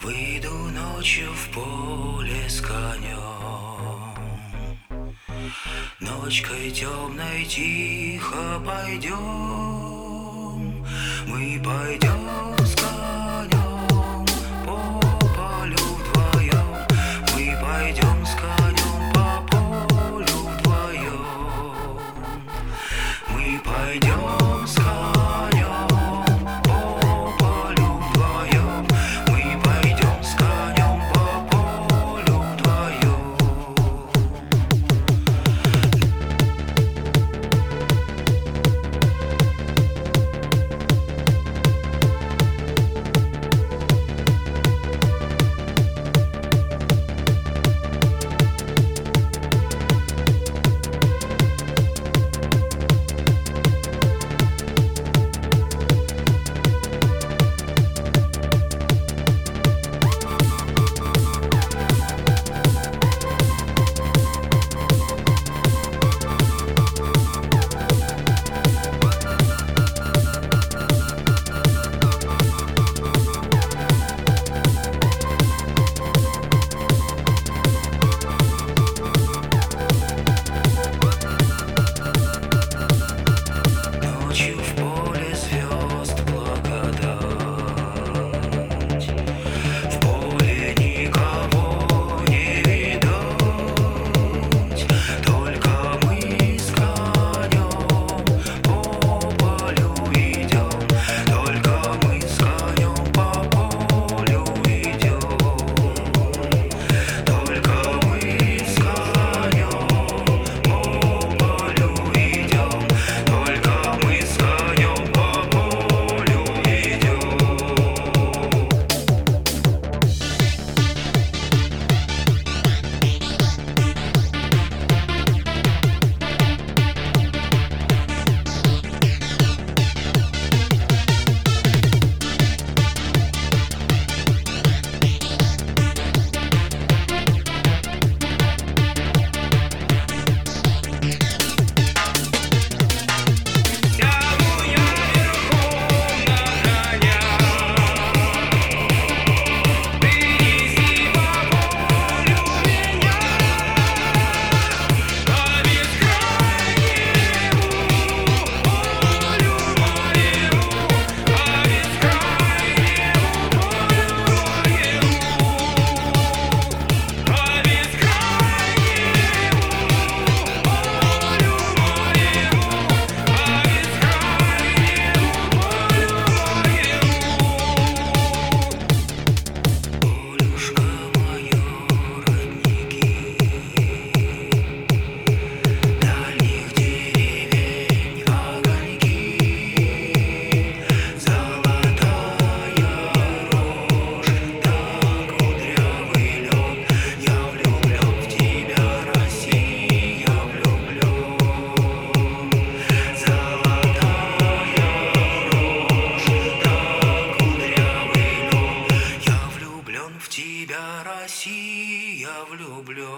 Выйду ночью в поле с конем, Ночкой темной тихо пойдем, Мы пойдем с конем по полю вдвоем, Мы пойдем с конем. я влюблен.